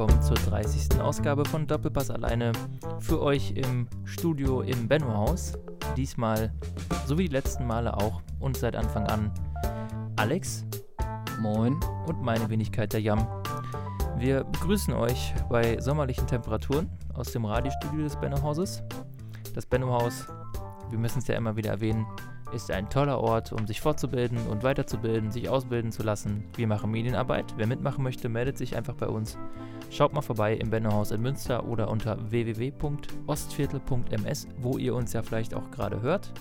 willkommen zur 30. Ausgabe von Doppelpass alleine. Für euch im Studio im Benno-Haus. Diesmal, so wie die letzten Male auch und seit Anfang an, Alex. Moin. Und meine Wenigkeit, der Jam. Wir begrüßen euch bei sommerlichen Temperaturen aus dem Radiostudio des Benno-Hauses. Das Benno-Haus, wir müssen es ja immer wieder erwähnen, ist ein toller Ort, um sich fortzubilden und weiterzubilden, sich ausbilden zu lassen. Wir machen Medienarbeit. Wer mitmachen möchte, meldet sich einfach bei uns. Schaut mal vorbei im Bennehaus in Münster oder unter www.ostviertel.ms, wo ihr uns ja vielleicht auch gerade hört.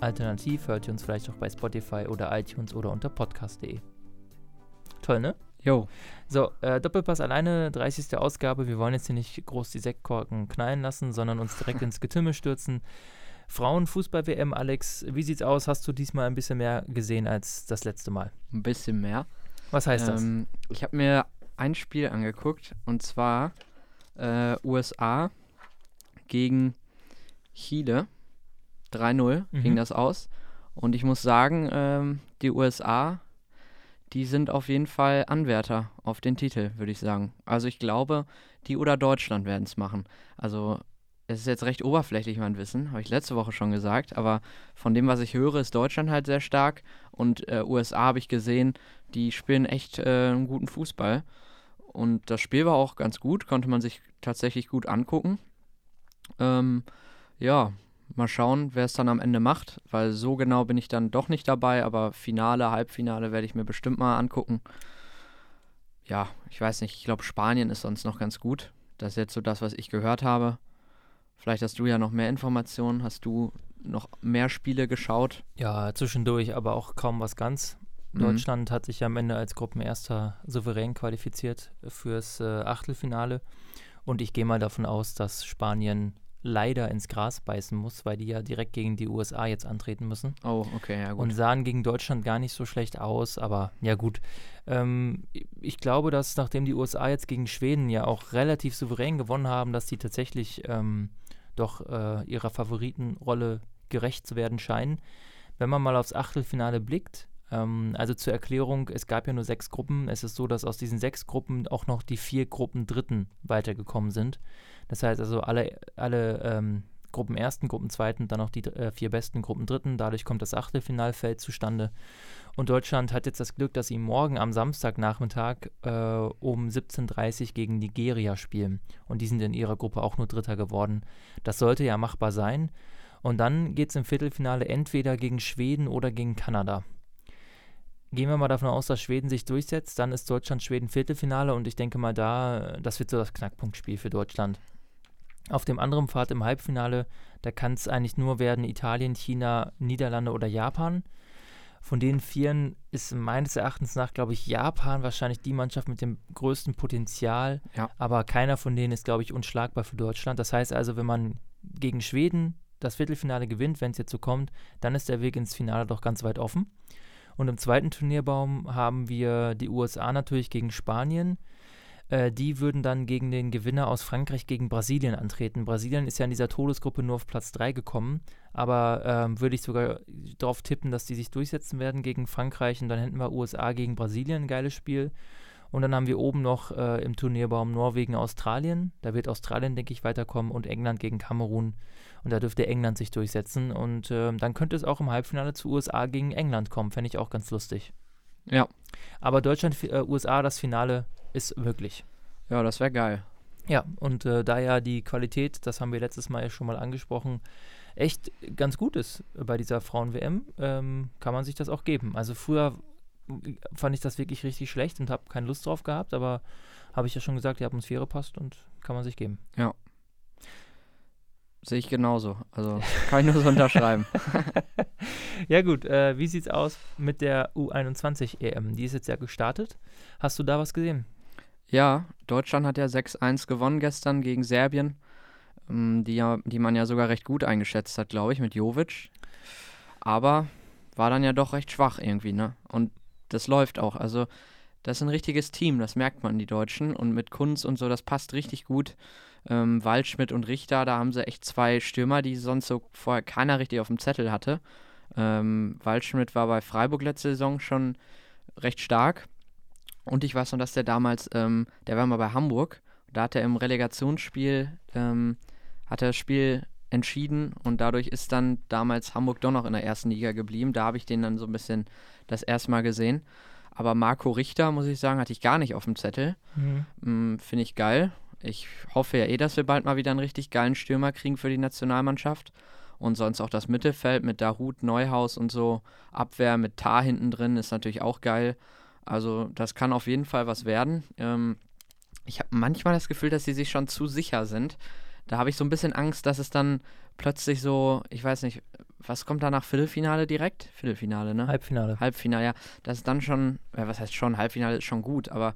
Alternativ hört ihr uns vielleicht auch bei Spotify oder iTunes oder unter podcast.de. Toll, ne? Jo. So, äh, Doppelpass alleine, 30. Ausgabe. Wir wollen jetzt hier nicht groß die Sektkorken knallen lassen, sondern uns direkt ins Getümmel stürzen. Frauenfußball-WM, Alex, wie sieht's aus? Hast du diesmal ein bisschen mehr gesehen als das letzte Mal? Ein bisschen mehr. Was heißt ähm, das? Ich habe mir ein Spiel angeguckt und zwar äh, USA gegen Chile. 3-0 mhm. ging das aus. Und ich muss sagen, ähm, die USA, die sind auf jeden Fall Anwärter auf den Titel, würde ich sagen. Also ich glaube, die oder Deutschland werden es machen. Also es ist jetzt recht oberflächlich, mein Wissen, habe ich letzte Woche schon gesagt, aber von dem, was ich höre, ist Deutschland halt sehr stark und äh, USA habe ich gesehen, die spielen echt äh, einen guten Fußball. Und das Spiel war auch ganz gut, konnte man sich tatsächlich gut angucken. Ähm, ja, mal schauen, wer es dann am Ende macht, weil so genau bin ich dann doch nicht dabei, aber Finale, Halbfinale werde ich mir bestimmt mal angucken. Ja, ich weiß nicht, ich glaube Spanien ist sonst noch ganz gut. Das ist jetzt so das, was ich gehört habe. Vielleicht hast du ja noch mehr Informationen. Hast du noch mehr Spiele geschaut? Ja, zwischendurch, aber auch kaum was ganz. Mhm. Deutschland hat sich am Ende als Gruppenerster souverän qualifiziert fürs äh, Achtelfinale. Und ich gehe mal davon aus, dass Spanien leider ins Gras beißen muss, weil die ja direkt gegen die USA jetzt antreten müssen. Oh, okay, ja gut. Und sahen gegen Deutschland gar nicht so schlecht aus, aber ja gut. Ähm, ich glaube, dass nachdem die USA jetzt gegen Schweden ja auch relativ souverän gewonnen haben, dass die tatsächlich ähm, doch äh, ihrer Favoritenrolle gerecht zu werden scheinen. Wenn man mal aufs Achtelfinale blickt, ähm, also zur Erklärung, es gab ja nur sechs Gruppen. Es ist so, dass aus diesen sechs Gruppen auch noch die vier Gruppen Dritten weitergekommen sind. Das heißt also, alle, alle ähm, Gruppen Ersten, Gruppen Zweiten, dann auch die äh, vier besten Gruppen Dritten. Dadurch kommt das Achtelfinalfeld zustande. Und Deutschland hat jetzt das Glück, dass sie morgen am Samstagnachmittag äh, um 17.30 Uhr gegen Nigeria spielen. Und die sind in ihrer Gruppe auch nur Dritter geworden. Das sollte ja machbar sein. Und dann geht es im Viertelfinale entweder gegen Schweden oder gegen Kanada. Gehen wir mal davon aus, dass Schweden sich durchsetzt, dann ist Deutschland-Schweden Viertelfinale und ich denke mal da, das wird so das Knackpunktspiel für Deutschland. Auf dem anderen Pfad im Halbfinale, da kann es eigentlich nur werden Italien, China, Niederlande oder Japan. Von den Vieren ist meines Erachtens nach, glaube ich, Japan wahrscheinlich die Mannschaft mit dem größten Potenzial. Ja. Aber keiner von denen ist, glaube ich, unschlagbar für Deutschland. Das heißt also, wenn man gegen Schweden das Viertelfinale gewinnt, wenn es jetzt so kommt, dann ist der Weg ins Finale doch ganz weit offen. Und im zweiten Turnierbaum haben wir die USA natürlich gegen Spanien. Äh, die würden dann gegen den Gewinner aus Frankreich gegen Brasilien antreten. Brasilien ist ja in dieser Todesgruppe nur auf Platz 3 gekommen, aber ähm, würde ich sogar darauf tippen, dass die sich durchsetzen werden gegen Frankreich und dann hätten wir USA gegen Brasilien, ein geiles Spiel. Und dann haben wir oben noch äh, im Turnierbaum Norwegen, Australien. Da wird Australien, denke ich, weiterkommen und England gegen Kamerun. Und da dürfte England sich durchsetzen. Und äh, dann könnte es auch im Halbfinale zu USA gegen England kommen. Fände ich auch ganz lustig. Ja. Aber Deutschland, äh, USA, das Finale ist möglich. Ja, das wäre geil. Ja, und äh, da ja die Qualität, das haben wir letztes Mal ja schon mal angesprochen, echt ganz gut ist bei dieser Frauen-WM, ähm, kann man sich das auch geben. Also früher fand ich das wirklich richtig schlecht und habe keine Lust drauf gehabt, aber habe ich ja schon gesagt, die Atmosphäre passt und kann man sich geben. Ja. Sehe ich genauso. Also kann ich nur so unterschreiben. ja gut, äh, wie sieht's aus mit der U21 EM? Die ist jetzt ja gestartet. Hast du da was gesehen? Ja, Deutschland hat ja 6-1 gewonnen gestern gegen Serbien, ähm, die, ja, die man ja sogar recht gut eingeschätzt hat, glaube ich, mit Jovic. Aber war dann ja doch recht schwach irgendwie, ne? Und das läuft auch. Also, das ist ein richtiges Team, das merkt man, die Deutschen. Und mit Kunz und so, das passt richtig gut ähm, Waldschmidt und Richter, da haben sie echt zwei Stürmer, die sonst so vorher keiner richtig auf dem Zettel hatte. Ähm, Waldschmidt war bei Freiburg letzte Saison schon recht stark. Und ich weiß noch, dass der damals, ähm, der war mal bei Hamburg Da hat er im Relegationsspiel, ähm, hat er das Spiel entschieden und dadurch ist dann damals Hamburg doch noch in der ersten Liga geblieben. Da habe ich den dann so ein bisschen das erste Mal gesehen. Aber Marco Richter, muss ich sagen, hatte ich gar nicht auf dem Zettel. Mhm. Mm, Finde ich geil. Ich hoffe ja eh, dass wir bald mal wieder einen richtig geilen Stürmer kriegen für die Nationalmannschaft. Und sonst auch das Mittelfeld mit Darut, Neuhaus und so. Abwehr mit Tar hinten drin ist natürlich auch geil. Also das kann auf jeden Fall was werden. Ähm, ich habe manchmal das Gefühl, dass sie sich schon zu sicher sind. Da habe ich so ein bisschen Angst, dass es dann plötzlich so, ich weiß nicht, was kommt da nach Viertelfinale direkt? Viertelfinale, ne? Halbfinale. Halbfinale, ja. Das ist dann schon, ja, was heißt schon, Halbfinale ist schon gut, aber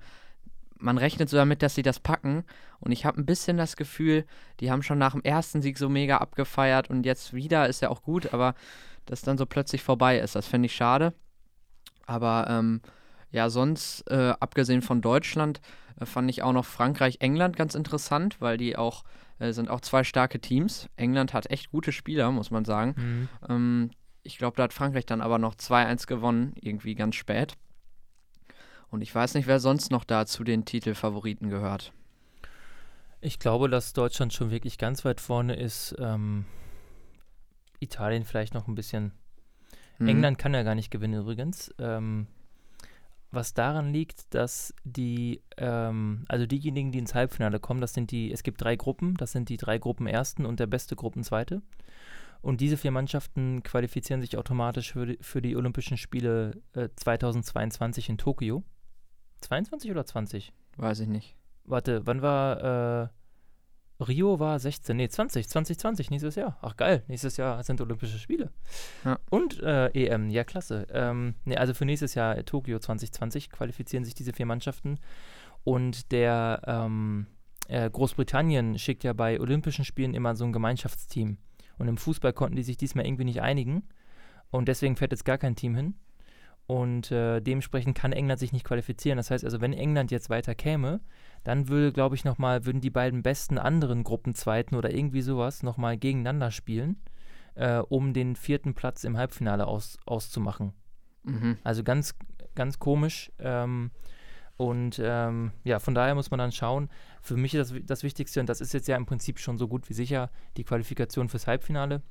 man rechnet so damit, dass sie das packen. Und ich habe ein bisschen das Gefühl, die haben schon nach dem ersten Sieg so mega abgefeiert und jetzt wieder ist ja auch gut, aber dass dann so plötzlich vorbei ist, das fände ich schade. Aber ähm, ja, sonst, äh, abgesehen von Deutschland, äh, fand ich auch noch Frankreich, England ganz interessant, weil die auch äh, sind auch zwei starke Teams. England hat echt gute Spieler, muss man sagen. Mhm. Ähm, ich glaube, da hat Frankreich dann aber noch 2-1 gewonnen, irgendwie ganz spät. Und ich weiß nicht, wer sonst noch da zu den Titelfavoriten gehört. Ich glaube, dass Deutschland schon wirklich ganz weit vorne ist. Ähm, Italien vielleicht noch ein bisschen. Mhm. England kann ja gar nicht gewinnen übrigens. Ähm, was daran liegt, dass die, ähm, also diejenigen, die ins Halbfinale kommen, das sind die, es gibt drei Gruppen, das sind die drei Gruppen Ersten und der beste Gruppenzweite. Und diese vier Mannschaften qualifizieren sich automatisch für die, für die Olympischen Spiele äh, 2022 in Tokio. 22 oder 20? Weiß ich nicht. Warte, wann war äh, Rio war 16, nee, 20, 2020, nächstes Jahr. Ach geil, nächstes Jahr sind Olympische Spiele. Ja. Und äh, EM, ja klasse. Ähm, nee, also für nächstes Jahr äh, Tokio 2020 qualifizieren sich diese vier Mannschaften. Und der ähm, äh, Großbritannien schickt ja bei Olympischen Spielen immer so ein Gemeinschaftsteam. Und im Fußball konnten die sich diesmal irgendwie nicht einigen. Und deswegen fährt jetzt gar kein Team hin. Und äh, dementsprechend kann England sich nicht qualifizieren. Das heißt also, wenn England jetzt weiter käme, dann würde, glaube ich, nochmal, würden die beiden besten anderen Gruppenzweiten oder irgendwie sowas nochmal gegeneinander spielen, äh, um den vierten Platz im Halbfinale aus, auszumachen. Mhm. Also ganz, ganz komisch. Ähm, und ähm, ja, von daher muss man dann schauen. Für mich ist das, das Wichtigste, und das ist jetzt ja im Prinzip schon so gut wie sicher, die Qualifikation fürs Halbfinale.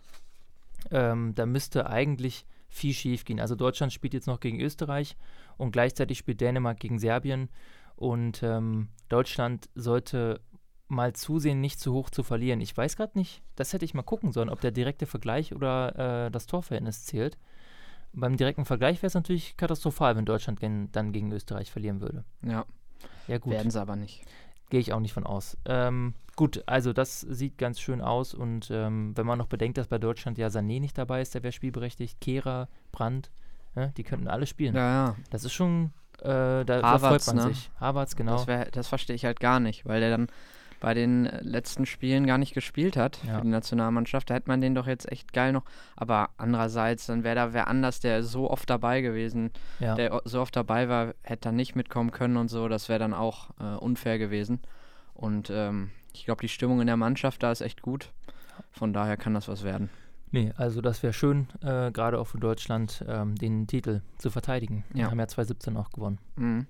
Ähm, da müsste eigentlich viel schief gehen. Also Deutschland spielt jetzt noch gegen Österreich und gleichzeitig spielt Dänemark gegen Serbien. Und ähm, Deutschland sollte mal zusehen, nicht zu hoch zu verlieren. Ich weiß gerade nicht, das hätte ich mal gucken sollen, ob der direkte Vergleich oder äh, das Torverhältnis zählt. Beim direkten Vergleich wäre es natürlich katastrophal, wenn Deutschland gen dann gegen Österreich verlieren würde. Ja. Ja, gut. Werden sie aber nicht. Gehe ich auch nicht von aus. Ähm, gut, also das sieht ganz schön aus und ähm, wenn man noch bedenkt, dass bei Deutschland ja Sané nicht dabei ist, der wäre spielberechtigt, Kehrer, Brandt, ja, die könnten alle spielen. Ja, ja. Das ist schon, äh, da, Harvards, da freut man ne? sich. Harvards, genau. Das, wär, das verstehe ich halt gar nicht, weil der dann bei den letzten Spielen gar nicht gespielt hat ja. für die Nationalmannschaft. Da hätte man den doch jetzt echt geil noch. Aber andererseits, dann wäre da wer anders, der so oft dabei gewesen, ja. der so oft dabei war, hätte dann nicht mitkommen können und so. Das wäre dann auch äh, unfair gewesen. Und ähm, ich glaube, die Stimmung in der Mannschaft da ist echt gut. Von daher kann das was werden. Nee, also das wäre schön, äh, gerade auch für Deutschland, ähm, den Titel zu verteidigen. Ja. Wir haben ja 2017 auch gewonnen. Mhm.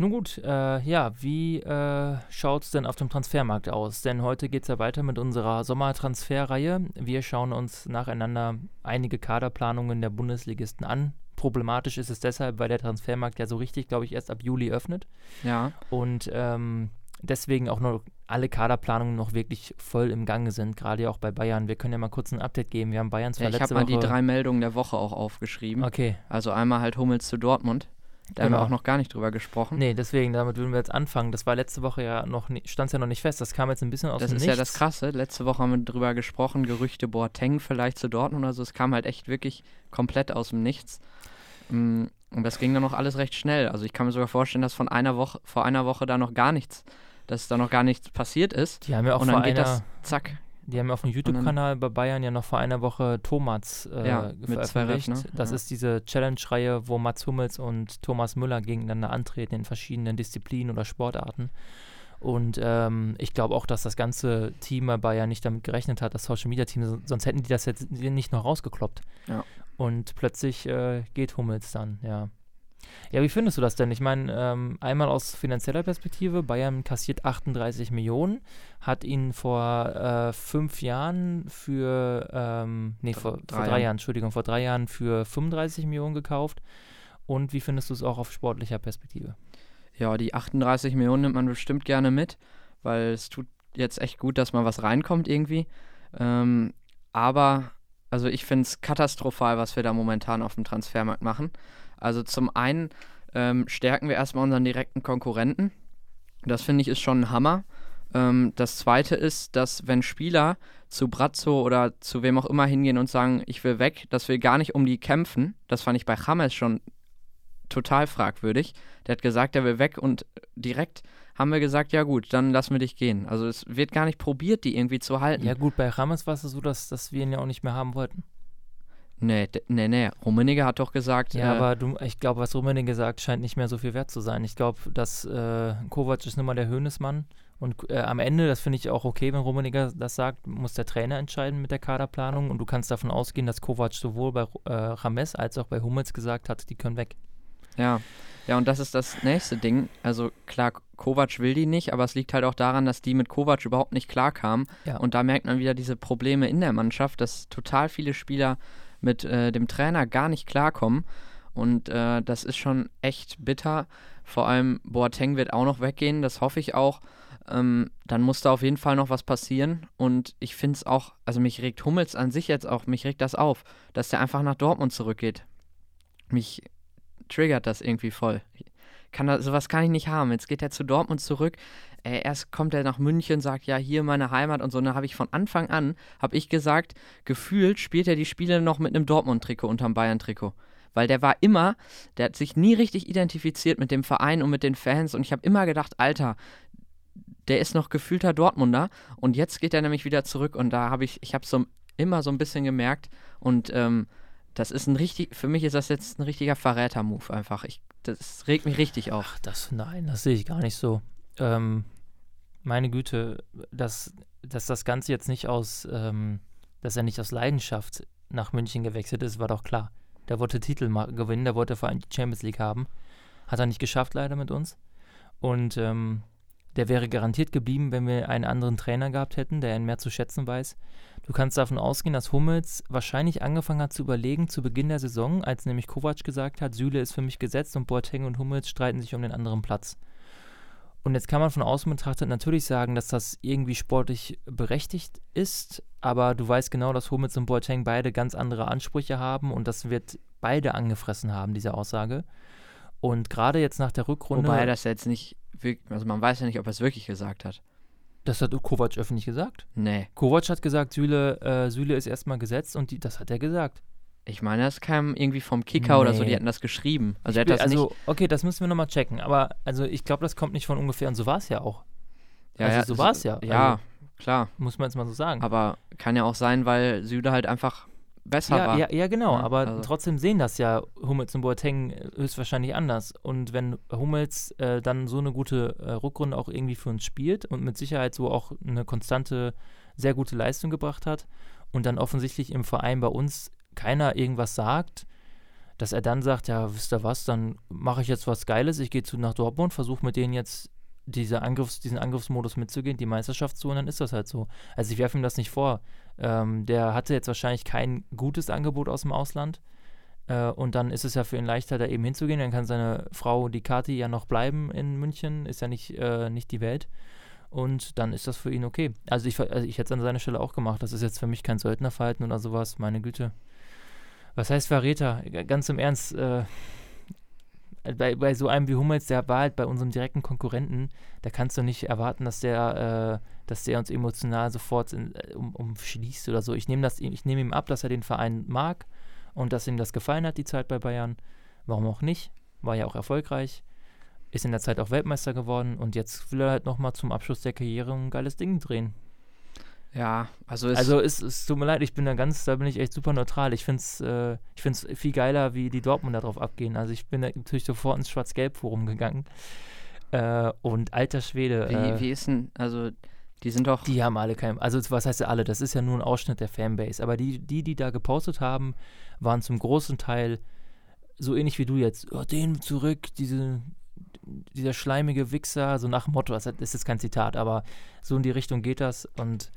Nun gut, äh, ja, wie äh, schaut es denn auf dem Transfermarkt aus? Denn heute geht es ja weiter mit unserer Sommertransferreihe. Wir schauen uns nacheinander einige Kaderplanungen der Bundesligisten an. Problematisch ist es deshalb, weil der Transfermarkt ja so richtig, glaube ich, erst ab Juli öffnet. Ja. Und ähm, deswegen auch noch alle Kaderplanungen noch wirklich voll im Gange sind, gerade auch bei Bayern. Wir können ja mal kurz ein Update geben. Wir haben Bayern zwar ja, ich habe mal die drei Meldungen der Woche auch aufgeschrieben. Okay. Also einmal halt Hummels zu Dortmund. Da genau. haben wir genau. auch noch gar nicht drüber gesprochen. Nee, deswegen, damit würden wir jetzt anfangen. Das war letzte Woche ja noch, stand es ja noch nicht fest. Das kam jetzt ein bisschen aus das dem Das ist ja das Krasse. Letzte Woche haben wir drüber gesprochen, Gerüchte Boateng vielleicht zu Dortmund oder so. Es kam halt echt wirklich komplett aus dem Nichts. Mm, und das ging dann noch alles recht schnell. Also ich kann mir sogar vorstellen, dass von einer Woche, vor einer Woche da noch gar nichts dass da noch gar nichts passiert ist. Die haben ja auch und dann vor geht einer, das, zack. Die haben ja auf dem YouTube-Kanal bei Bayern ja noch vor einer Woche Thomas äh, ja, veröffentlicht. Ne? Das ja. ist diese Challenge-Reihe, wo Mats Hummels und Thomas Müller gegeneinander antreten in verschiedenen Disziplinen oder Sportarten. Und ähm, ich glaube auch, dass das ganze Team bei Bayern nicht damit gerechnet hat, das Social-Media-Team, sonst hätten die das jetzt nicht noch rausgekloppt. Ja. Und plötzlich äh, geht Hummels dann, ja. Ja, wie findest du das denn? Ich meine, ähm, einmal aus finanzieller Perspektive, Bayern kassiert 38 Millionen, hat ihn vor äh, fünf Jahren für, ähm, nee, vor, drei, vor drei Jahren. Jahren, Entschuldigung, vor drei Jahren für 35 Millionen gekauft. Und wie findest du es auch auf sportlicher Perspektive? Ja, die 38 Millionen nimmt man bestimmt gerne mit, weil es tut jetzt echt gut, dass mal was reinkommt irgendwie. Ähm, aber, also ich finde es katastrophal, was wir da momentan auf dem Transfermarkt machen. Also zum einen ähm, stärken wir erstmal unseren direkten Konkurrenten. Das finde ich ist schon ein Hammer. Ähm, das zweite ist, dass wenn Spieler zu Brazzo oder zu wem auch immer hingehen und sagen, ich will weg, dass wir gar nicht um die kämpfen. Das fand ich bei James schon total fragwürdig. Der hat gesagt, er will weg und direkt haben wir gesagt, ja gut, dann lassen wir dich gehen. Also es wird gar nicht probiert, die irgendwie zu halten. Ja gut, bei James war es so, dass, dass wir ihn ja auch nicht mehr haben wollten. Nee, nee, nee. Rummenigge hat doch gesagt. Ja, äh, aber du, ich glaube, was Rummenigge sagt, scheint nicht mehr so viel wert zu sein. Ich glaube, dass äh, Kovac ist nun mal der Höhnesmann. Und äh, am Ende, das finde ich auch okay, wenn Rummenigge das sagt, muss der Trainer entscheiden mit der Kaderplanung. Und du kannst davon ausgehen, dass Kovac sowohl bei äh, Rames als auch bei Hummels gesagt hat, die können weg. Ja. Ja, und das ist das nächste Ding. Also klar, Kovac will die nicht, aber es liegt halt auch daran, dass die mit Kovac überhaupt nicht klarkamen. Ja. Und da merkt man wieder diese Probleme in der Mannschaft, dass total viele Spieler mit äh, dem Trainer gar nicht klarkommen. Und äh, das ist schon echt bitter. Vor allem Boateng wird auch noch weggehen, das hoffe ich auch. Ähm, dann muss da auf jeden Fall noch was passieren. Und ich finde es auch, also mich regt Hummels an sich jetzt auch, mich regt das auf, dass der einfach nach Dortmund zurückgeht. Mich triggert das irgendwie voll. Kann das, sowas kann ich nicht haben. Jetzt geht er zu Dortmund zurück äh, erst kommt er nach München, sagt, ja, hier meine Heimat und so. Und dann habe ich von Anfang an, habe ich gesagt, gefühlt spielt er die Spiele noch mit einem Dortmund-Trikot unterm Bayern-Trikot. Weil der war immer, der hat sich nie richtig identifiziert mit dem Verein und mit den Fans. Und ich habe immer gedacht, Alter, der ist noch gefühlter Dortmunder. Und jetzt geht er nämlich wieder zurück. Und da habe ich, ich habe so immer so ein bisschen gemerkt. Und ähm, das ist ein richtig, für mich ist das jetzt ein richtiger Verräter-Move einfach. Ich, das regt mich richtig auf. Ach, das, nein, das sehe ich gar nicht so ähm, meine Güte, dass, dass das Ganze jetzt nicht aus, ähm, dass er nicht aus Leidenschaft nach München gewechselt ist, war doch klar. Der wollte Titel gewinnen, der wollte vor allem die Champions League haben. Hat er nicht geschafft, leider mit uns. Und ähm, der wäre garantiert geblieben, wenn wir einen anderen Trainer gehabt hätten, der ihn mehr zu schätzen weiß. Du kannst davon ausgehen, dass Hummels wahrscheinlich angefangen hat zu überlegen zu Beginn der Saison, als nämlich Kovac gesagt hat, Süle ist für mich gesetzt und Boateng und Hummels streiten sich um den anderen Platz. Und jetzt kann man von außen betrachtet natürlich sagen, dass das irgendwie sportlich berechtigt ist, aber du weißt genau, dass Hummels und Boateng beide ganz andere Ansprüche haben und das wird beide angefressen haben, diese Aussage. Und gerade jetzt nach der Rückrunde. Wobei er das jetzt nicht wirklich, also man weiß ja nicht, ob er es wirklich gesagt hat. Das hat Kovac öffentlich gesagt? Nee. Kovac hat gesagt, Süle, äh, Süle ist erstmal gesetzt und die, das hat er gesagt. Ich meine, das kam irgendwie vom Kicker nee. oder so, die hatten das geschrieben. Also, er hat das also nicht okay, das müssen wir nochmal checken. Aber also ich glaube, das kommt nicht von ungefähr und so war es ja auch. Ja, also ja, so war es ja. Ja, also, klar. Muss man jetzt mal so sagen. Aber kann ja auch sein, weil Süde halt einfach besser ja, war. Ja, ja genau. Ja, aber also. trotzdem sehen das ja Hummels und Boateng höchstwahrscheinlich anders. Und wenn Hummels äh, dann so eine gute äh, Rückrunde auch irgendwie für uns spielt und mit Sicherheit so auch eine konstante, sehr gute Leistung gebracht hat und dann offensichtlich im Verein bei uns keiner irgendwas sagt, dass er dann sagt, ja, wisst ihr was, dann mache ich jetzt was Geiles, ich gehe zu nach Dortmund, versuche mit denen jetzt diese Angriffs-, diesen Angriffsmodus mitzugehen, die Meisterschaft zu, und dann ist das halt so. Also ich werfe ihm das nicht vor. Ähm, der hatte jetzt wahrscheinlich kein gutes Angebot aus dem Ausland. Äh, und dann ist es ja für ihn leichter, da eben hinzugehen. Dann kann seine Frau, die Kati, ja noch bleiben in München. Ist ja nicht, äh, nicht die Welt. Und dann ist das für ihn okay. Also ich, also ich hätte es an seiner Stelle auch gemacht. Das ist jetzt für mich kein Söldnerverhalten oder sowas. Meine Güte was heißt Verräter? Ganz im Ernst, äh, bei, bei so einem wie Hummels, der war halt bei unserem direkten Konkurrenten, da kannst du nicht erwarten, dass der, äh, dass der uns emotional sofort in, äh, um, umschließt oder so. Ich nehme ich nehme ihm ab, dass er den Verein mag und dass ihm das gefallen hat, die Zeit bei Bayern. Warum auch nicht? War ja auch erfolgreich. Ist in der Zeit auch Weltmeister geworden und jetzt will er halt nochmal zum Abschluss der Karriere ein geiles Ding drehen. Ja, also es. Also es, es tut mir leid, ich bin da ganz, da bin ich echt super neutral. Ich finde es äh, viel geiler, wie die Dortmund darauf abgehen. Also ich bin natürlich sofort ins Schwarz-Gelb-Forum gegangen. Äh, und alter Schwede. Wie, äh, wie ist denn, also die sind doch. Die haben alle kein. Also was heißt ja alle? Das ist ja nur ein Ausschnitt der Fanbase. Aber die, die, die da gepostet haben, waren zum großen Teil so ähnlich wie du jetzt, oh, den zurück, diese, dieser schleimige Wichser, so nach dem Motto, das ist jetzt kein Zitat, aber so in die Richtung geht das und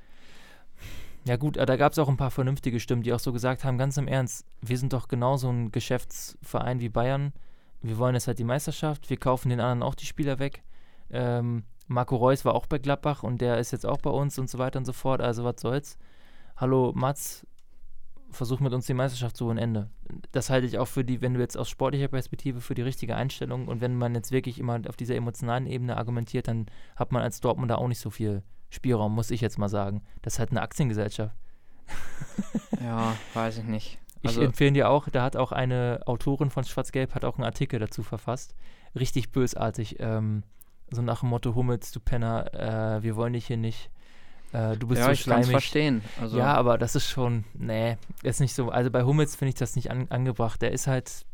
ja gut, da gab es auch ein paar vernünftige Stimmen, die auch so gesagt haben, ganz im Ernst, wir sind doch genauso ein Geschäftsverein wie Bayern. Wir wollen jetzt halt die Meisterschaft, wir kaufen den anderen auch die Spieler weg. Ähm, Marco Reus war auch bei Gladbach und der ist jetzt auch bei uns und so weiter und so fort. Also was soll's. Hallo Mats, versuch mit uns die Meisterschaft zu holen, Ende. Das halte ich auch für die, wenn du jetzt aus sportlicher Perspektive für die richtige Einstellung und wenn man jetzt wirklich immer auf dieser emotionalen Ebene argumentiert, dann hat man als Dortmunder auch nicht so viel Spielraum, muss ich jetzt mal sagen. Das ist halt eine Aktiengesellschaft. ja, weiß ich nicht. Also ich empfehle dir auch, da hat auch eine Autorin von Schwarz-Gelb hat auch einen Artikel dazu verfasst. Richtig bösartig. Ähm, so nach dem Motto, Hummels, du Penner, äh, wir wollen dich hier nicht. Äh, du bist ja, so ich schleimig. verstehen. Also ja, aber das ist schon, nee, ist nicht so. Also bei Hummels finde ich das nicht an, angebracht. Der ist halt,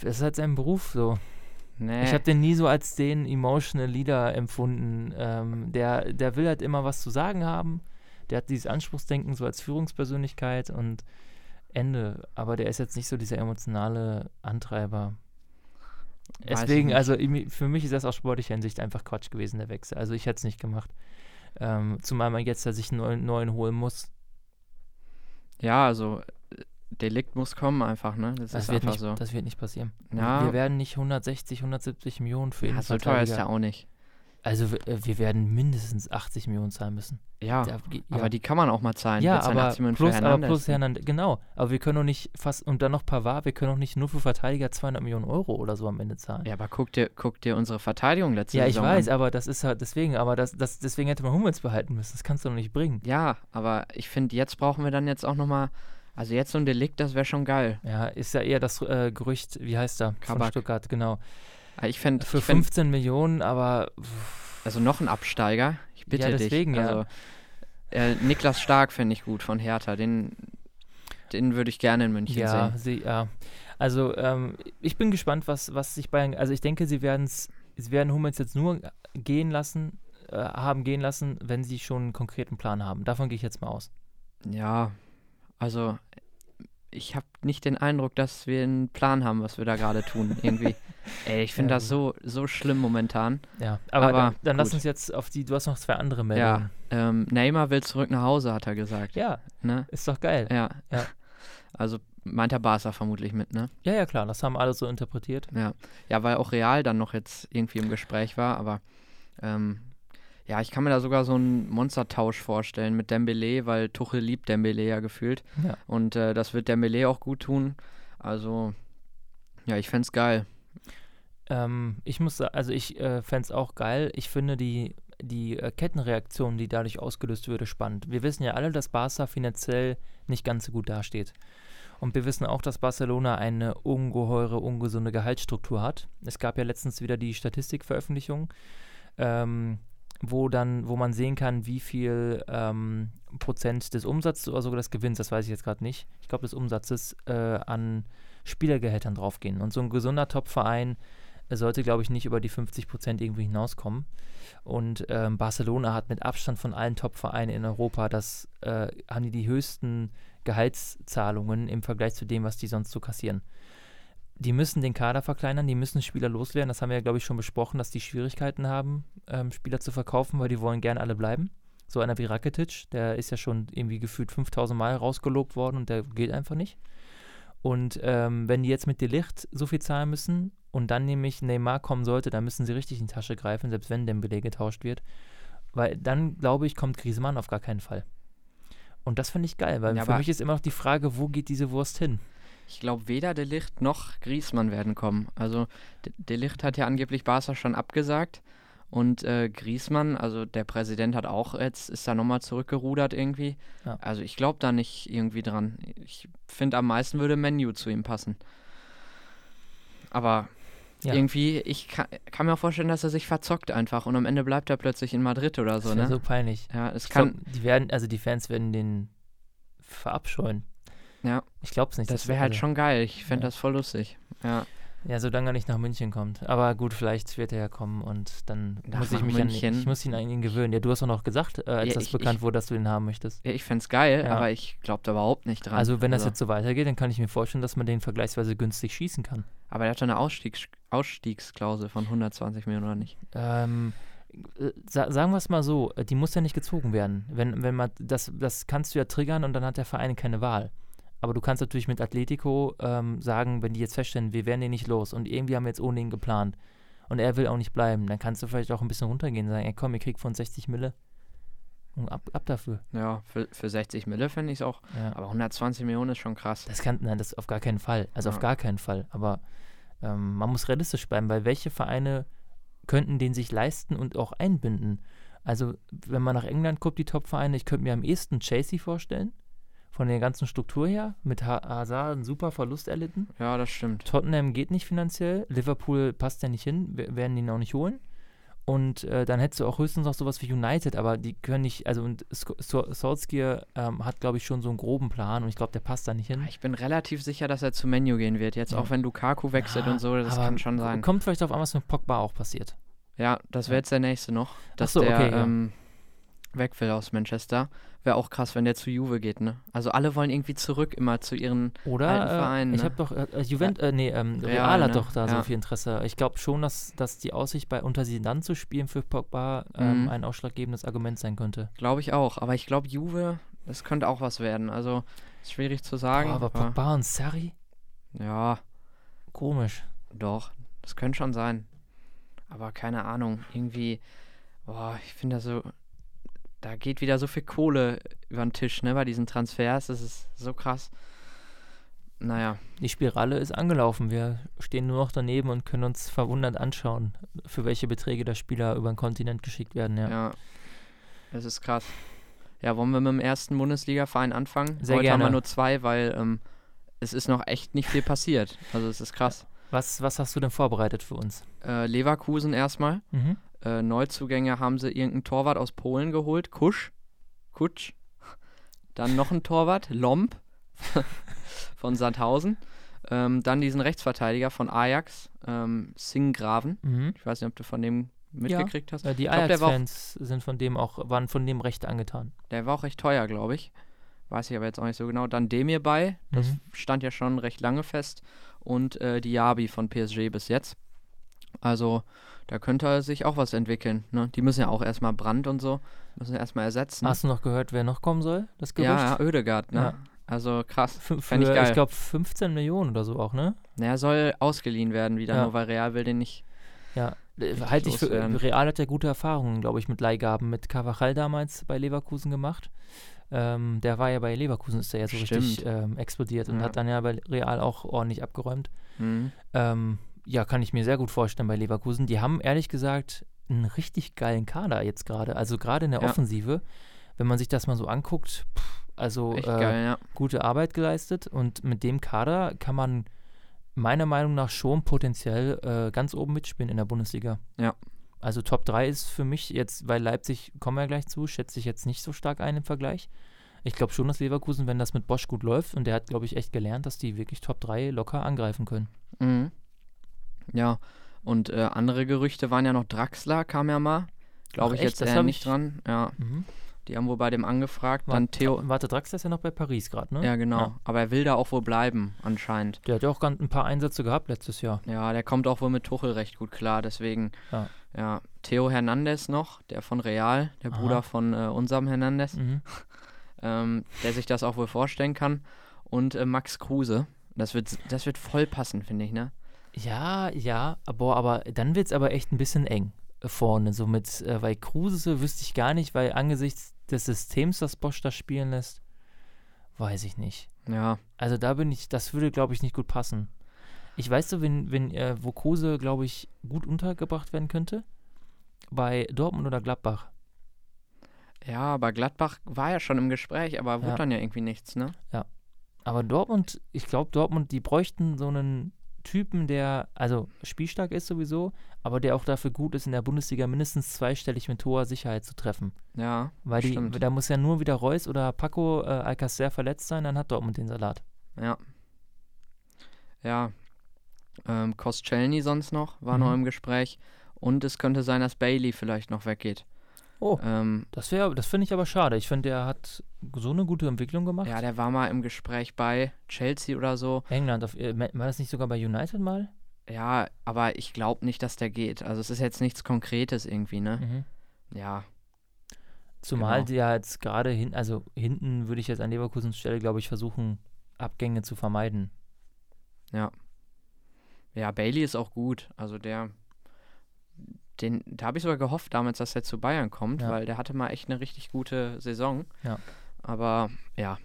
das ist halt sein Beruf so. Nee. Ich habe den nie so als den emotional Leader empfunden. Ähm, der, der will halt immer was zu sagen haben. Der hat dieses Anspruchsdenken so als Führungspersönlichkeit und Ende. Aber der ist jetzt nicht so dieser emotionale Antreiber. Weiß Deswegen, also für mich ist das aus sportlicher Hinsicht einfach Quatsch gewesen, der Wechsel. Also ich hätte es nicht gemacht. Ähm, zumal man jetzt da sich einen neuen, neuen holen muss. Ja, also Delikt muss kommen einfach, ne? Das, Das ist wird, einfach nicht, so. das wird nicht passieren. Ja. Wir werden nicht 160, 170 Millionen für ihn ja, so teuer ist der auch nicht. Also wir, äh, wir werden mindestens 80 Millionen zahlen müssen. Ja, ja. aber die kann man auch mal zahlen. ja, aber 80 Millionen für plus, aber plus? Hernandez, genau. Aber wir können doch nicht fast, und dann noch Pavard, wir können doch nicht nur für Verteidiger 200 Millionen Euro oder so am Ende zahlen. Ja, aber guck dir, guck dir unsere Verteidigung letzte Ja, ich weiß, an. aber das ist halt deswegen, aber das, das, deswegen hätte man Hummels behalten müssen. Das kannst du doch nicht bringen. Ja, aber ich finde, jetzt brauchen wir dann jetzt auch nochmal, also jetzt so ein Delikt, das wäre schon geil. Ja, ist ja eher das äh, Gerücht, wie heißt er? Von Kabak. Stuttgart, genau. Aber Ich finde, Für ich find, 15 Millionen, aber pff, also noch ein Absteiger, ich bitte Ja, deswegen, dich. ja. Also, äh, Niklas Stark finde ich gut von Hertha, den, den würde ich gerne in München ja, sehen. sie, ja. Also ähm, ich bin gespannt, was, was sich Bayern, also ich denke, sie werden es, sie werden Hummels jetzt nur gehen lassen, äh, haben gehen lassen, wenn sie schon einen konkreten Plan haben. Davon gehe ich jetzt mal aus. Ja, also ich habe nicht den Eindruck, dass wir einen Plan haben, was wir da gerade tun, irgendwie. Ey, ich finde Ja, das so, so schlimm momentan. Ja, aber, Aber dann, dann lass uns jetzt auf die, du hast noch zwei andere Ja, Meldungen. ähm, Neymar will zurück nach Hause, hat er gesagt. Ja, Ne? ist doch geil. Ja. Ja. Also meint der Barca vermutlich mit, ne? Ja, ja, klar, das haben alle so interpretiert. Ja. Ja, weil auch Real dann noch jetzt irgendwie im Gespräch war, aber ähm, ja, ich kann mir da sogar so einen Monstertausch vorstellen mit Dembele, weil Tuchel liebt Dembele ja gefühlt. Ja. Und äh, das wird Dembele auch gut tun. Also, ja, ich fänd's geil. Ähm, ich muss sagen, also ich äh, fände es auch geil. Ich finde die, die äh, Kettenreaktion, die dadurch ausgelöst würde, spannend. Wir wissen ja alle, dass Barca finanziell nicht ganz so gut dasteht. Und wir wissen auch, dass Barcelona eine ungeheure, ungesunde Gehaltsstruktur hat. Es gab ja letztens wieder die Statistikveröffentlichung, ähm, wo dann, wo man sehen kann, wie viel ähm, Prozent des Umsatzes oder sogar des Gewinns, das weiß ich jetzt gerade nicht, ich glaube des Umsatzes äh, an Spielergehältern draufgehen. Und so ein gesunder Top-Verein äh, sollte, glaube ich, nicht über die 50 Prozent irgendwie hinauskommen. Und ähm, Barcelona hat mit Abstand von allen Top-Vereinen in Europa das, äh, haben die die höchsten Gehaltszahlungen im Vergleich zu dem, was die sonst so kassieren. Die müssen den Kader verkleinern, die müssen Spieler loswerden. Das haben wir ja, glaube ich, schon besprochen, dass die Schwierigkeiten haben, ähm, Spieler zu verkaufen, weil die wollen gerne alle bleiben. So einer wie Rakitic, der ist ja schon irgendwie gefühlt 5000 Mal rausgelobt worden und der geht einfach nicht. Und ähm, wenn die jetzt mit Delicht so viel zahlen müssen und dann nämlich Neymar kommen sollte, dann müssen sie richtig in die Tasche greifen, selbst wenn Dembele getauscht wird. Weil dann, glaube ich, kommt Griezmann auf gar keinen Fall. Und das finde ich geil, weil Ja, für mich ist immer noch die Frage, wo geht diese Wurst hin? Ich glaube, weder De Licht noch Griezmann werden kommen. Also De, De Licht hat ja angeblich Barca schon abgesagt. Und äh, Griezmann, also der Präsident hat auch jetzt, ist da nochmal zurückgerudert irgendwie. Ja. Also ich glaube da nicht irgendwie dran. Ich finde, am meisten würde Menu zu ihm passen. Aber Ja. irgendwie, ich kann, kann mir auch vorstellen, dass er sich verzockt einfach und am Ende bleibt er plötzlich in Madrid oder so, das ne? so peinlich. ja, es Ich kann, glaub, die werden, also die Fans werden den verabscheuen. Ja. Ich glaube es nicht. das wäre halt also- schon geil. Ich fände Ja. das voll lustig. Ja. Ja, solange er nicht nach München kommt. Aber gut, vielleicht wird er ja kommen und dann Nach- muss ich mich an München? ich muss ihn an ihn gewöhnen. Ja, du hast auch noch gesagt, äh, als Ja, das ich- bekannt ich- wurde, dass du ihn haben möchtest. Ja, ich fände geil, Ja. aber ich glaube da überhaupt nicht dran. Also wenn das Also, jetzt so weitergeht, dann kann ich mir vorstellen, dass man den vergleichsweise günstig schießen kann. Aber der hat doch eine Ausstiegs Ausstiegsklausel von 120 Millionen oder nicht? Ähm, äh, sa sagen wir es mal so, äh, die muss ja nicht gezogen werden. Wenn, wenn man das, das kannst du ja triggern und dann hat der Verein keine Wahl. Aber du kannst natürlich mit Atletico ähm, sagen, wenn die jetzt feststellen, wir werden den nicht los und irgendwie haben wir jetzt ohne ihn geplant und er will auch nicht bleiben, dann kannst du vielleicht auch ein bisschen runtergehen und sagen, ey komm, ihr kriegt von 60 Mille und ab, ab dafür. Ja, für, für 60 Mille fände ich es auch. Ja. Aber 120 Millionen ist schon krass. Das kann, nein, das auf gar keinen Fall. Also auf Ja. gar keinen Fall. Aber ähm, man muss realistisch bleiben, weil welche Vereine könnten den sich leisten und auch einbinden? Also, wenn man nach England guckt, die Top-Vereine, ich könnte mir am ehesten Chelsea vorstellen, von der ganzen Struktur her, mit Ha- Hazard einen super Verlust erlitten. Ja, das stimmt. Tottenham geht nicht finanziell, Liverpool passt ja nicht hin, wir- werden ihn auch nicht holen. Und äh, dann hättest du auch höchstens noch sowas wie United, aber die können nicht, also und Sk- So- Solskjaer ähm, hat, glaube ich, schon so einen groben Plan und ich glaube, der passt da nicht hin. Ich bin relativ sicher, dass er zu Menu gehen wird. Jetzt Ja. auch wenn Lukaku wechselt Ja, und so, das kann schon sein. Kommt vielleicht auf einmal, was mit Pogba auch passiert. Ja, das wäre jetzt der nächste noch, dass so, der okay, ähm, weg will aus Manchester. Wäre auch krass, wenn der zu Juve geht, ne? Also alle wollen irgendwie zurück immer zu ihren Oder? Alten Äh, Vereinen, ich ne? habe doch, äh, äh, Juvent, äh, nee, ähm, Real, Real, hat ne? doch da so Ja. viel Interesse. Ich glaube schon, dass, dass die Aussicht bei unter Zidane zu spielen für Pogba ähm, Mhm. ein ausschlaggebendes Argument sein könnte. Glaube ich auch. Aber ich glaube, Juve, das könnte auch was werden. Also, schwierig zu sagen. Boah, aber aber Pogba und Sarri? ja, Komisch. doch. Das könnte schon sein. Aber keine Ahnung. Irgendwie, boah, ich finde da so, da geht wieder so viel Kohle über den Tisch, ne, bei diesen Transfers. Das ist so krass. Naja, Die Spirale ist angelaufen. Wir stehen nur noch daneben und können uns verwundert anschauen, für welche Beträge da Spieler über den Kontinent geschickt werden. Ja. ja. Das ist krass. Ja, wollen wir mit dem ersten Bundesliga-Verein anfangen? Sehr Heute haben wir gerne. nur zwei, weil ähm, es ist noch echt nicht viel passiert. Also es ist krass. Was, was hast du denn vorbereitet für uns? Äh, Leverkusen erstmal. Mhm. Äh, Neuzugänge haben sie irgendeinen Torwart aus Polen geholt. Kusch. Kutsch. Dann noch ein Torwart. Lomb. von Sandhausen. Ähm, dann diesen Rechtsverteidiger von Ajax. Ähm, Singgraven. Mhm. Ich weiß nicht, ob du von dem mitgekriegt hast. Äh, die Ajax-Fans sind von dem auch, waren von dem recht angetan. Der war auch recht teuer, glaube ich. Weiß ich aber jetzt auch nicht so genau. Dann Demir bei. Das Mhm. stand ja schon recht lange fest. Und äh, Diaby von PSG bis jetzt. Also, da könnte sich auch was entwickeln. Ne? Die müssen ja auch erstmal Brand und so. Müssen erstmal ersetzen. Hast du noch gehört, wer noch kommen soll? Das Gerücht? ja, ja, Ödegard, ne? Ja. Also krass. Für, ich für, geil. ich glaube, 15 Millionen oder so auch, ne? Na, er soll ausgeliehen werden wieder, Ja. nur weil Real will den nicht. Ja, äh, halte ich für. Loswerden. Real hat ja gute Erfahrungen, glaube ich, mit Leihgaben. Mit Carvajal damals bei Leverkusen gemacht. Ähm, der war ja bei Leverkusen, ist der ja so richtig Stimmt. ähm, explodiert und Ja. hat dann ja bei Real auch ordentlich abgeräumt. Mhm. Ähm, ja, kann ich mir sehr gut vorstellen bei Leverkusen. Die haben ehrlich gesagt einen richtig geilen Kader jetzt gerade. Also gerade in der Ja. Offensive, wenn man sich das mal so anguckt, pff, also äh, geil, ja. gute Arbeit geleistet und mit dem Kader kann man meiner Meinung nach schon potenziell äh, ganz oben mitspielen in der Bundesliga. Ja. Also Top 3 ist für mich jetzt, weil Leipzig, kommen wir gleich zu, schätze ich jetzt nicht so stark ein im Vergleich. Ich glaube schon, dass Leverkusen, wenn das mit Bosch gut läuft, und der hat, glaube ich, echt gelernt, dass die wirklich Top 3 locker angreifen können. Mhm. Ja, und äh, andere Gerüchte waren ja noch Draxler, kam ja mal. Glaube ich echt? jetzt hab nicht ich- dran. Ja, Mhm. die haben wohl bei dem angefragt. Warte, Dann Theo. Warte, Draxler ist ja noch bei Paris gerade, ne? Ja, genau. Ja. Aber er will da auch wohl bleiben, anscheinend. Der hat ja auch ganz ein paar Einsätze gehabt letztes Jahr. Ja, der kommt auch wohl mit Tuchel recht gut klar, deswegen. Ja. Ja, Theo Hernandez noch, der von Real, der Aha. Bruder von äh, unserem Hernandez, Mhm. ähm, der sich das auch wohl vorstellen kann. Und äh, Max Kruse. Das wird, das wird voll passen, finde ich, ne? Ja, ja, boah, aber dann wird es aber echt ein bisschen eng vorne. So mit, äh, weil Kruse wüsste ich gar nicht, weil angesichts des Systems, das Bosch da spielen lässt, weiß ich nicht. Ja, Also da bin ich, das würde, glaube ich, nicht gut passen. Ich weiß so, wenn, wenn, äh, wo Kruse, glaube ich, gut untergebracht werden könnte? Bei Dortmund oder Gladbach. ja, aber Gladbach war ja schon im Gespräch, aber wurde Ja. dann ja irgendwie nichts, ne? Aber Dortmund, ich glaube, Dortmund, die bräuchten so einen Typen, der, also spielstark ist sowieso, aber der auch dafür gut ist, in der Bundesliga mindestens zweistellig mit hoher Sicherheit zu treffen. Ja, Weil die, stimmt. da muss ja nur wieder Reus oder Paco äh, Alcacer verletzt sein, dann hat Dortmund den Salat. Ja. Ja. Ähm, Koscielny sonst noch, war Mhm. noch im Gespräch. Und es könnte sein, dass Bailey vielleicht noch weggeht. Oh, Ähm, das wäre, das finde ich aber schade. Ich finde, der hat so eine gute Entwicklung gemacht. ja, der war mal im Gespräch bei Chelsea oder so. England, auf, äh, war das nicht sogar bei United mal? Ja, aber ich glaube nicht, dass der geht. Also es ist jetzt nichts Konkretes irgendwie, ne? Mhm. Ja, Zumal Genau. die ja jetzt gerade hin, also hinten würde ich jetzt an Leverkusens Stelle, glaube ich, versuchen, Abgänge zu vermeiden. ja, Bailey ist auch gut. Also der, den, da habe ich sogar gehofft damals, dass er zu Bayern kommt, Ja. weil der hatte mal echt eine richtig gute Saison. Ja. Aber ja,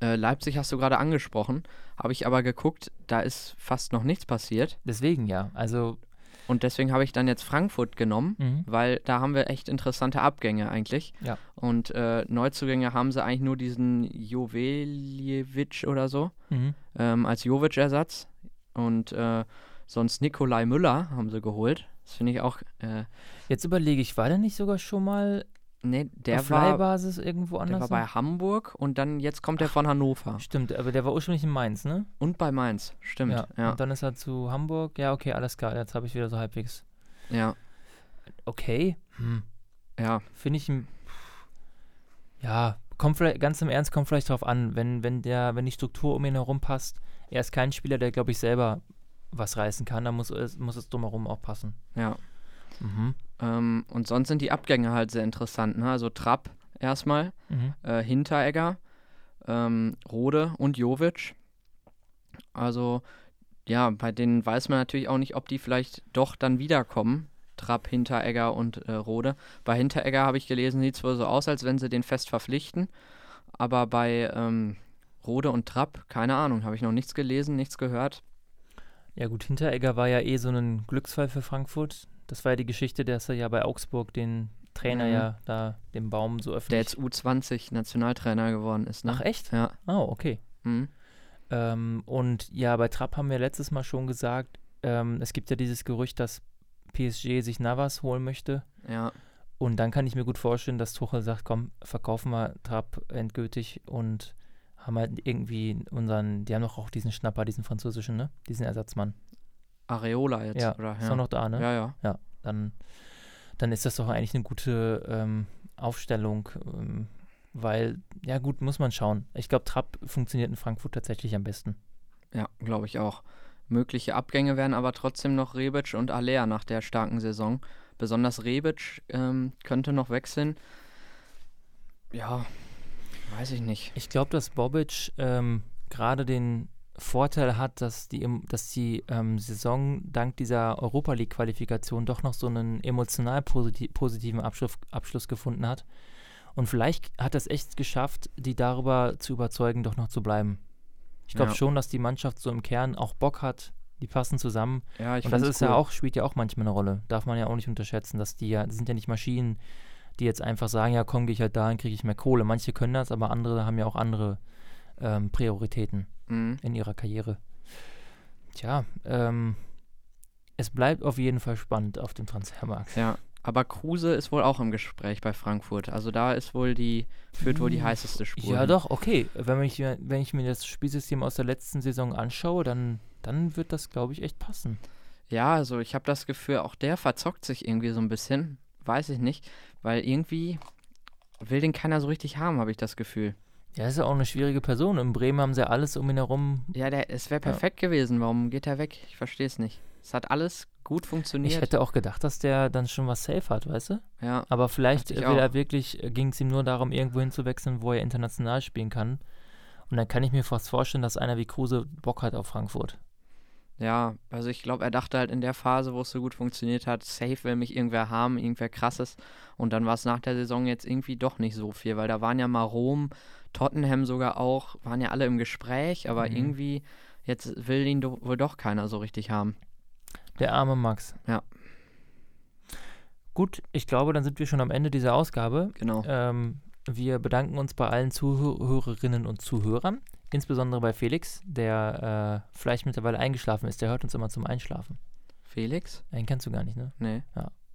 äh, Leipzig hast du gerade angesprochen, habe ich aber geguckt, da ist fast noch nichts passiert. Deswegen ja. Also, Und deswegen habe ich dann jetzt Frankfurt genommen, mhm. weil da haben wir echt interessante Abgänge eigentlich. Ja. Und äh, Neuzugänge haben sie eigentlich nur diesen Joveljevic oder so Mhm. ähm, als Jovic-Ersatz. Und äh, sonst Nikolai Müller haben sie geholt. Das finde ich auch. Äh, jetzt überlege ich, war der nicht sogar schon mal nee, der auf war, Leihbasis irgendwo der anders? war bei Hamburg und dann jetzt kommt er von Hannover. Stimmt, aber der war ursprünglich in Mainz, ne? Und bei Mainz, stimmt. Ja. Ja, Und dann ist er zu Hamburg. Ja, okay, alles klar. Jetzt habe ich wieder so halbwegs. ja, Okay. Hm. ja. Finde ich. Ja, kommt vielleicht, ganz im Ernst, kommt vielleicht drauf an, wenn, wenn der, wenn die Struktur um ihn herum passt. Er ist kein Spieler, der, glaube ich, selber was reißen kann. Da muss es, muss es drumherum auch passen. ja. Mhm. Ähm, und sonst sind die Abgänge halt sehr interessant. Ne? Also Trapp erstmal, Mhm. äh, Hinteregger, ähm, Rode und Jovic. Also, ja, bei denen weiß man natürlich auch nicht, ob die vielleicht doch dann wiederkommen. Trapp, Hinteregger und äh, Rode. Bei Hinteregger habe ich gelesen, sieht es wohl so aus, als wenn sie den fest verpflichten. Aber bei ähm, Rode und Trapp, keine Ahnung, habe ich noch nichts gelesen, nichts gehört. Ja, gut, Hinteregger war ja eh so ein Glücksfall für Frankfurt. Das war ja die Geschichte, dass er ja bei Augsburg den Trainer Mhm. ja da den Baum so Der öffentlich. jetzt U20-Nationaltrainer geworden ist, ne? Ach, echt? Ja. Oh, okay. Mhm. Ähm, und ja, bei Trapp haben wir letztes Mal schon gesagt, ähm, es gibt ja dieses Gerücht, dass PSG sich Navas holen möchte. Ja. Und dann kann ich mir gut vorstellen, dass Tuchel sagt, komm, verkaufen wir Trapp endgültig und haben halt irgendwie unseren, die haben doch auch diesen Schnapper, diesen französischen, ne? Diesen Ersatzmann. Areola jetzt, Ja, oder? Ist auch noch da, ne? ja, ja. Dann, dann ist das doch eigentlich eine gute ähm, Aufstellung, ähm, weil, ja gut, muss man schauen. Ich glaube, Trapp funktioniert in Frankfurt tatsächlich am besten. Ja, glaube ich auch. Mögliche Abgänge wären aber trotzdem noch Rebic und Alea nach der starken Saison. Besonders Rebic ähm, könnte noch wechseln. Ja, weiß ich nicht. Ich glaube, dass Bobic ähm, gerade den Vorteil hat, dass die, dass die ähm, Saison dank dieser Europa League-Qualifikation doch noch so einen emotional positi positiven Abschluss, Abschluss gefunden hat. Und vielleicht hat es echt geschafft, die darüber zu überzeugen, doch noch zu bleiben. Ich glaube Ja. schon, dass die Mannschaft so im Kern auch Bock hat, die passen zusammen. Ja, ich Und das ist ja auch, spielt ja auch manchmal eine Rolle. Darf man ja auch nicht unterschätzen, dass die ja, das sind ja nicht Maschinen, die jetzt einfach sagen, ja komm, gehe ich halt dahin, kriege ich mehr Kohle. Manche können das, aber andere haben ja auch andere ähm, Prioritäten Mhm. in ihrer Karriere. Tja, ähm, es bleibt auf jeden Fall spannend auf dem Transfermarkt. Ja, aber Kruse ist wohl auch im Gespräch bei Frankfurt. Also da ist wohl die, führt wohl die Mm, heißeste Spur. Ja, doch, okay. Wenn ich, mir- wenn ich mir das Spielsystem aus der letzten Saison anschaue, dann, dann wird das, glaube ich, echt passen. Ja, also ich habe das Gefühl, auch der verzockt sich irgendwie so ein bisschen. Weiß ich nicht. Weil irgendwie will den keiner so richtig haben, habe ich das Gefühl. Ja, ist ja auch eine schwierige Person. In Bremen haben sie ja alles um ihn herum Ja, der, es wäre perfekt gewesen. Warum geht er weg? Ich verstehe es nicht. Es hat alles gut funktioniert. Ich hätte auch gedacht, dass der dann schon was safe hat, weißt du? ja, Aber vielleicht will auch. er wirklich, ging es ihm nur darum, irgendwo hinzuwechseln, wo er international spielen kann. Und dann kann ich mir fast vorstellen, dass einer wie Kruse Bock hat auf Frankfurt. Ja, also ich glaube, er dachte halt in der Phase, wo es so gut funktioniert hat, safe will mich irgendwer haben, irgendwer krasses. Und dann war es nach der Saison jetzt irgendwie doch nicht so viel, weil da waren ja mal Rom, Tottenham sogar auch, waren ja alle im Gespräch, aber Mhm. irgendwie jetzt will ihn do wohl doch keiner so richtig haben. Der arme Max. Ja. Gut, ich glaube, dann sind wir schon am Ende dieser Ausgabe. Genau. Ähm, wir bedanken uns bei allen Zuhörerinnen und Zuhörern, insbesondere bei Felix, der äh, vielleicht mittlerweile eingeschlafen ist. Der hört uns immer zum Einschlafen. Felix? Den kennst du gar nicht, ne? Nee.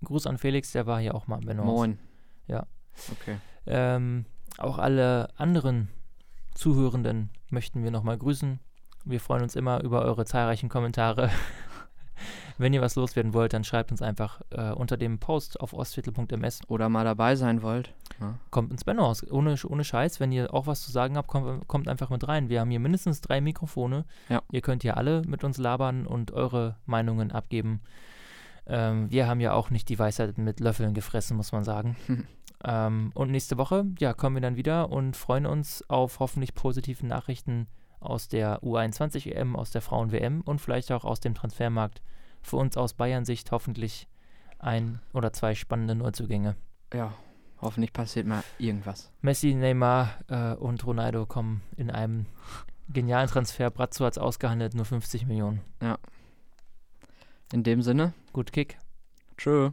Gruß an Felix, der war hier auch mal. Wenn Moin. Ja. Okay. Ähm, auch alle anderen Zuhörenden möchten wir nochmal grüßen. Wir freuen uns immer über eure zahlreichen Kommentare. Wenn ihr was loswerden wollt, dann schreibt uns einfach äh, unter dem Post auf ostviertel.ms. Oder mal dabei sein wollt. Ja. Kommt ins Bennohaus. Ohne, ohne Scheiß, wenn ihr auch was zu sagen habt, kommt, kommt einfach mit rein. Wir haben hier mindestens drei Mikrofone. Ja. Ihr könnt hier alle mit uns labern und eure Meinungen abgeben. Ähm, wir haben ja auch nicht die Weisheit mit Löffeln gefressen, muss man sagen. Hm. Ähm, und nächste Woche, ja, kommen wir dann wieder und freuen uns auf hoffentlich positive Nachrichten aus der U21 EM, aus der Frauen-WM und vielleicht auch aus dem Transfermarkt für uns aus Bayern-Sicht hoffentlich ein oder zwei spannende Neuzugänge. Ja, hoffentlich passiert mal irgendwas. Messi, Neymar äh, und Ronaldo kommen in einem genialen Transfer. Brazzo hat es ausgehandelt, nur 50 Millionen. Ja. In dem Sinne. Gut Kick. Tschö.